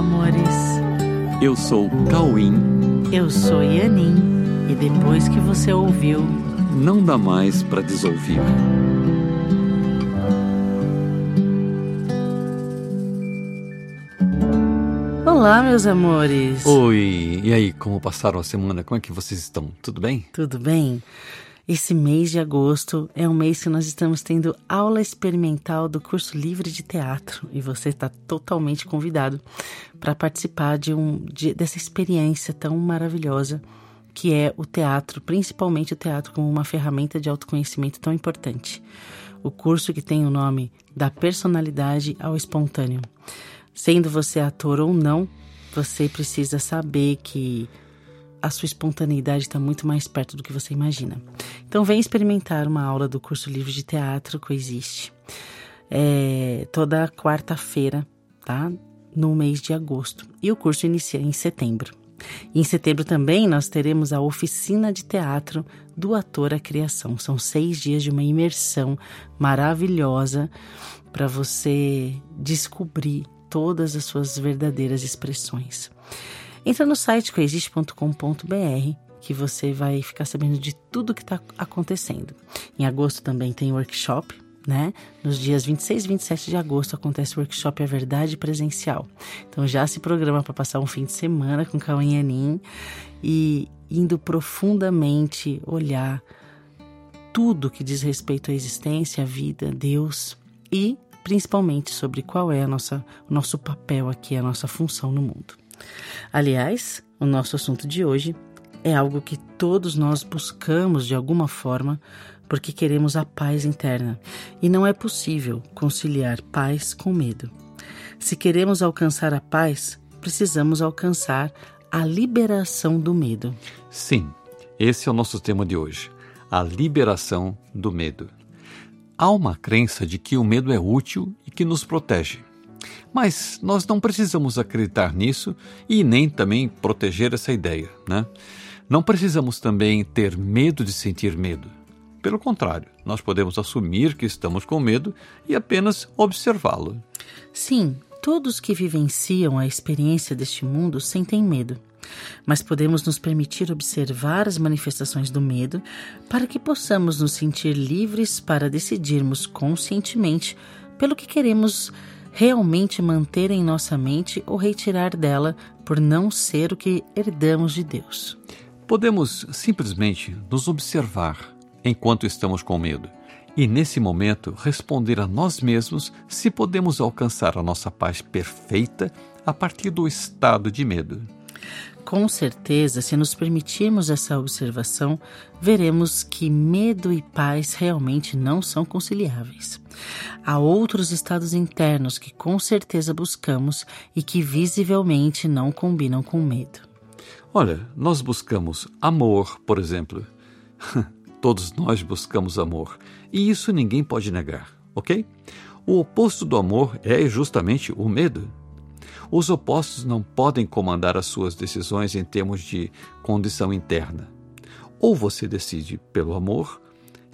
amores. Eu sou Cauim. Eu sou Yanin. E depois que você ouviu, não dá mais para desouvir. Olá, meus amores. Oi, e aí, como passaram a semana? Como é que vocês estão? Tudo bem? Tudo bem. Esse mês de agosto é um mês que nós estamos tendo aula experimental do curso livre de teatro e você está totalmente convidado para participar de um de, dessa experiência tão maravilhosa que é o teatro, principalmente o teatro como uma ferramenta de autoconhecimento tão importante. O curso que tem o nome da personalidade ao espontâneo. Sendo você ator ou não, você precisa saber que a sua espontaneidade está muito mais perto do que você imagina. Então, vem experimentar uma aula do curso livre de teatro Coexiste. É, toda quarta-feira, tá? No mês de agosto. E o curso inicia em setembro. E em setembro também nós teremos a oficina de teatro do ator à criação. São seis dias de uma imersão maravilhosa para você descobrir todas as suas verdadeiras expressões. Entra no site coexiste.com.br que você vai ficar sabendo de tudo que está acontecendo. Em agosto também tem workshop, né? Nos dias 26 e 27 de agosto acontece o workshop A Verdade Presencial. Então já se programa para passar um fim de semana com Cauã Anin e indo profundamente olhar tudo que diz respeito à existência, à vida, Deus e principalmente sobre qual é a nossa, o nosso papel aqui, a nossa função no mundo. Aliás, o nosso assunto de hoje é algo que todos nós buscamos de alguma forma porque queremos a paz interna e não é possível conciliar paz com medo. Se queremos alcançar a paz, precisamos alcançar a liberação do medo. Sim, esse é o nosso tema de hoje: a liberação do medo. Há uma crença de que o medo é útil e que nos protege. Mas nós não precisamos acreditar nisso e nem também proteger essa ideia, né? Não precisamos também ter medo de sentir medo. Pelo contrário, nós podemos assumir que estamos com medo e apenas observá-lo. Sim, todos que vivenciam a experiência deste mundo sentem medo. Mas podemos nos permitir observar as manifestações do medo para que possamos nos sentir livres para decidirmos conscientemente pelo que queremos realmente manter em nossa mente ou retirar dela por não ser o que herdamos de Deus. Podemos simplesmente nos observar enquanto estamos com medo e, nesse momento, responder a nós mesmos se podemos alcançar a nossa paz perfeita a partir do estado de medo. Com certeza, se nos permitirmos essa observação, veremos que medo e paz realmente não são conciliáveis. Há outros estados internos que com certeza buscamos e que visivelmente não combinam com medo. Olha, nós buscamos amor, por exemplo. Todos nós buscamos amor, e isso ninguém pode negar, ok? O oposto do amor é justamente o medo. Os opostos não podem comandar as suas decisões em termos de condição interna. Ou você decide pelo amor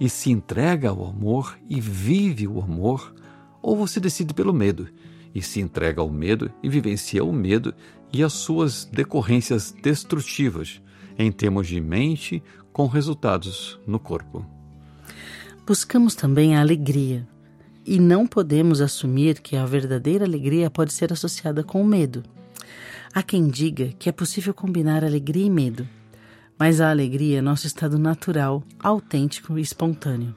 e se entrega ao amor e vive o amor, ou você decide pelo medo e se entrega ao medo e vivencia o medo e as suas decorrências destrutivas em termos de mente, com resultados no corpo. Buscamos também a alegria, e não podemos assumir que a verdadeira alegria pode ser associada com o medo. Há quem diga que é possível combinar alegria e medo, mas a alegria é nosso estado natural, autêntico e espontâneo,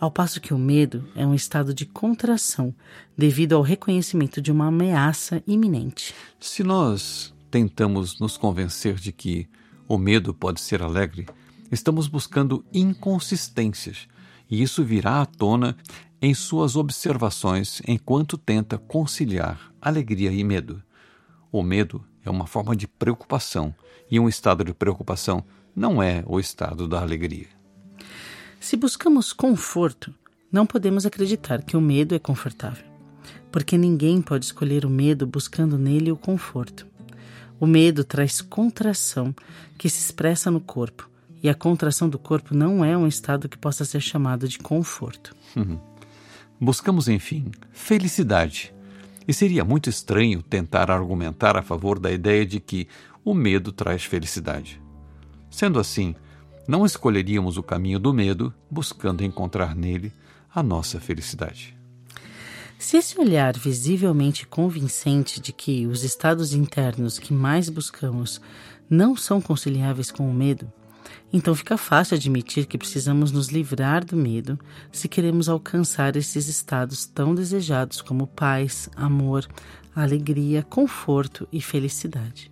ao passo que o medo é um estado de contração devido ao reconhecimento de uma ameaça iminente. Se nós tentamos nos convencer de que o medo pode ser alegre, estamos buscando inconsistências, e isso virá à tona em suas observações enquanto tenta conciliar alegria e medo. O medo é uma forma de preocupação e um estado de preocupação não é o estado da alegria. Se buscamos conforto, não podemos acreditar que o medo é confortável, porque ninguém pode escolher o medo buscando nele o conforto. O medo traz contração que se expressa no corpo, e a contração do corpo não é um estado que possa ser chamado de conforto. Buscamos, enfim, felicidade. E seria muito estranho tentar argumentar a favor da ideia de que o medo traz felicidade. Sendo assim, não escolheríamos o caminho do medo buscando encontrar nele a nossa felicidade. Se esse olhar visivelmente convincente de que os estados internos que mais buscamos não são conciliáveis com o medo, então fica fácil admitir que precisamos nos livrar do medo se queremos alcançar esses estados tão desejados como paz, amor, alegria, conforto e felicidade.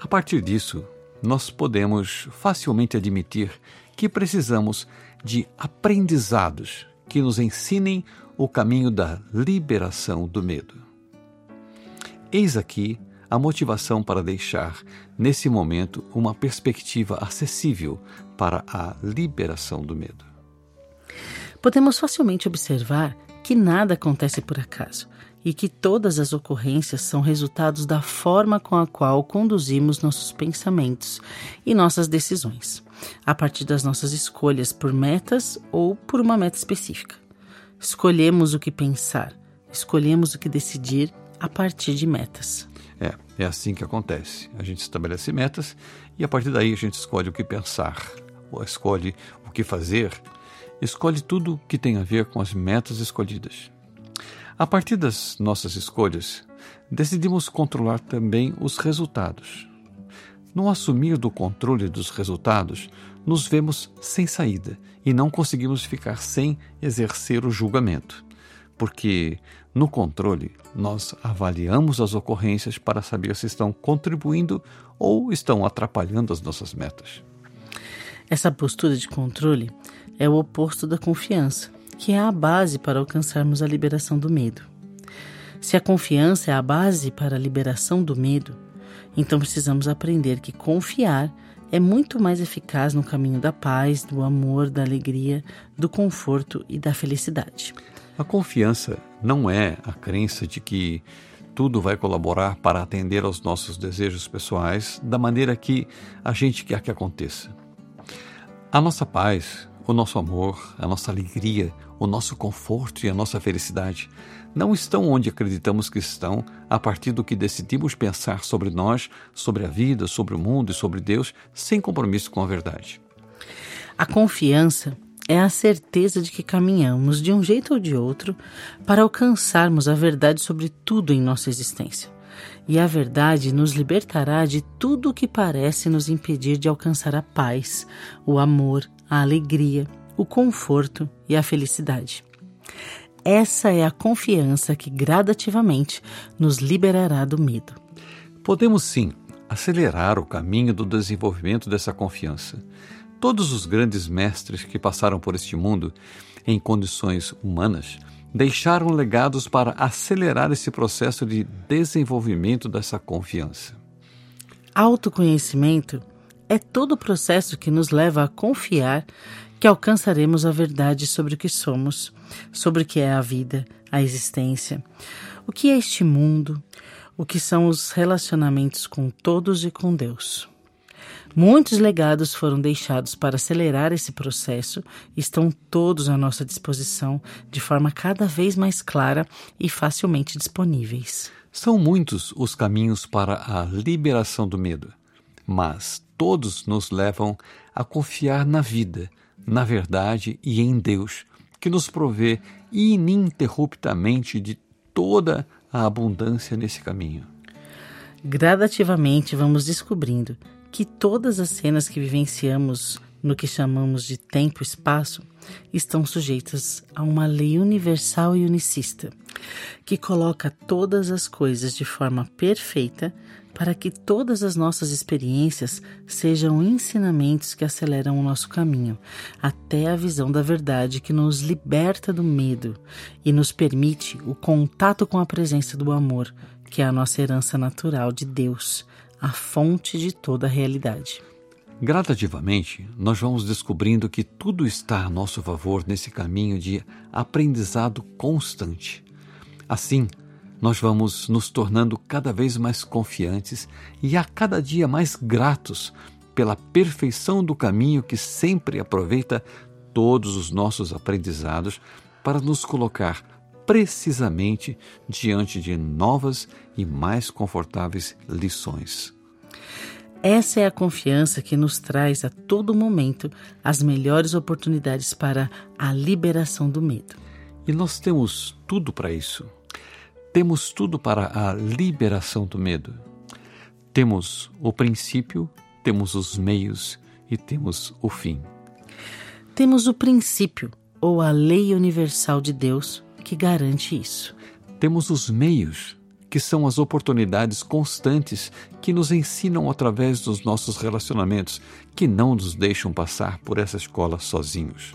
A partir disso, nós podemos facilmente admitir que precisamos de aprendizados que nos ensinem o caminho da liberação do medo. Eis aqui a motivação para deixar, nesse momento, uma perspectiva acessível para a liberação do medo. Podemos facilmente observar que nada acontece por acaso e que todas as ocorrências são resultados da forma com a qual conduzimos nossos pensamentos e nossas decisões, a partir das nossas escolhas por metas ou por uma meta específica. Escolhemos o que pensar, escolhemos o que decidir a partir de metas. É, é assim que acontece. A gente estabelece metas e a partir daí a gente escolhe o que pensar, ou escolhe o que fazer, escolhe tudo que tem a ver com as metas escolhidas. A partir das nossas escolhas, decidimos controlar também os resultados. No assumir do controle dos resultados, nos vemos sem saída e não conseguimos ficar sem exercer o julgamento, porque no controle nós avaliamos as ocorrências para saber se estão contribuindo ou estão atrapalhando as nossas metas. Essa postura de controle é o oposto da confiança, que é a base para alcançarmos a liberação do medo. Se a confiança é a base para a liberação do medo, então precisamos aprender que confiar é muito mais eficaz no caminho da paz, do amor, da alegria, do conforto e da felicidade. A confiança não é a crença de que tudo vai colaborar para atender aos nossos desejos pessoais da maneira que a gente quer que aconteça. A nossa paz, o nosso amor, a nossa alegria, o nosso conforto e a nossa felicidade não estão onde acreditamos que estão a partir do que decidimos pensar sobre nós, sobre a vida, sobre o mundo e sobre Deus, sem compromisso com a verdade. A confiança é a certeza de que caminhamos de um jeito ou de outro para alcançarmos a verdade sobre tudo em nossa existência. E a verdade nos libertará de tudo o que parece nos impedir de alcançar a paz, o amor, a alegria, o conforto e a felicidade. Essa é a confiança que gradativamente nos liberará do medo. Podemos sim acelerar o caminho do desenvolvimento dessa confiança. Todos os grandes mestres que passaram por este mundo em condições humanas deixaram legados para acelerar esse processo de desenvolvimento dessa confiança. Autoconhecimento é todo o processo que nos leva a confiar que alcançaremos a verdade sobre o que somos, sobre o que é a vida, a existência, o que é este mundo, o que são os relacionamentos com todos e com Deus. Muitos legados foram deixados para acelerar esse processo e estão todos à nossa disposição de forma cada vez mais clara e facilmente disponíveis. São muitos os caminhos para a liberação do medo, mas todos nos levam a confiar na vida na verdade e em Deus, que nos provê ininterruptamente de toda a abundância nesse caminho. Gradativamente vamos descobrindo que todas as cenas que vivenciamos no que chamamos de tempo e espaço estão sujeitas a uma lei universal e unicista, que coloca todas as coisas de forma perfeita para que todas as nossas experiências sejam ensinamentos que aceleram o nosso caminho até a visão da verdade que nos liberta do medo e nos permite o contato com a presença do amor, que é a nossa herança natural de Deus, a fonte de toda a realidade. Gradativamente, nós vamos descobrindo que tudo está a nosso favor nesse caminho de aprendizado constante. Assim, nós vamos nos tornando cada vez mais confiantes e a cada dia mais gratos pela perfeição do caminho que sempre aproveita todos os nossos aprendizados para nos colocar precisamente diante de novas e mais confortáveis lições. Essa é a confiança que nos traz a todo momento as melhores oportunidades para a liberação do medo. E nós temos tudo para isso. Temos tudo para a liberação do medo. Temos o princípio, temos os meios e temos o fim. Temos o princípio, ou a lei universal de Deus, que garante isso. Temos os meios, que são as oportunidades constantes que nos ensinam através dos nossos relacionamentos, que não nos deixam passar por essa escola sozinhos.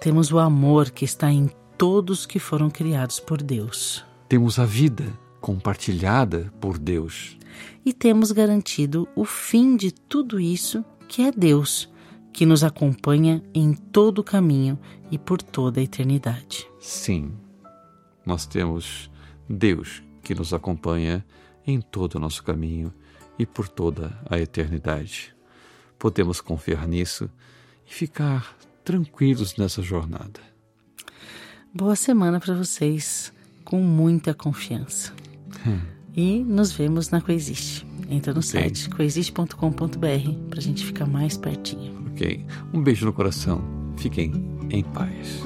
Temos o amor que está em todos que foram criados por Deus. Temos a vida compartilhada por Deus. E temos garantido o fim de tudo isso, que é Deus, que nos acompanha em todo o caminho e por toda a eternidade. Sim, nós temos Deus que nos acompanha em todo o nosso caminho e por toda a eternidade. Podemos confiar nisso e ficar tranquilos nessa jornada. Boa semana para vocês, com muita confiança. Hum. E nos vemos na Coexiste. Entra no site coexiste.com.br para a gente ficar mais pertinho. Ok. Um beijo no coração. Fiquem em paz.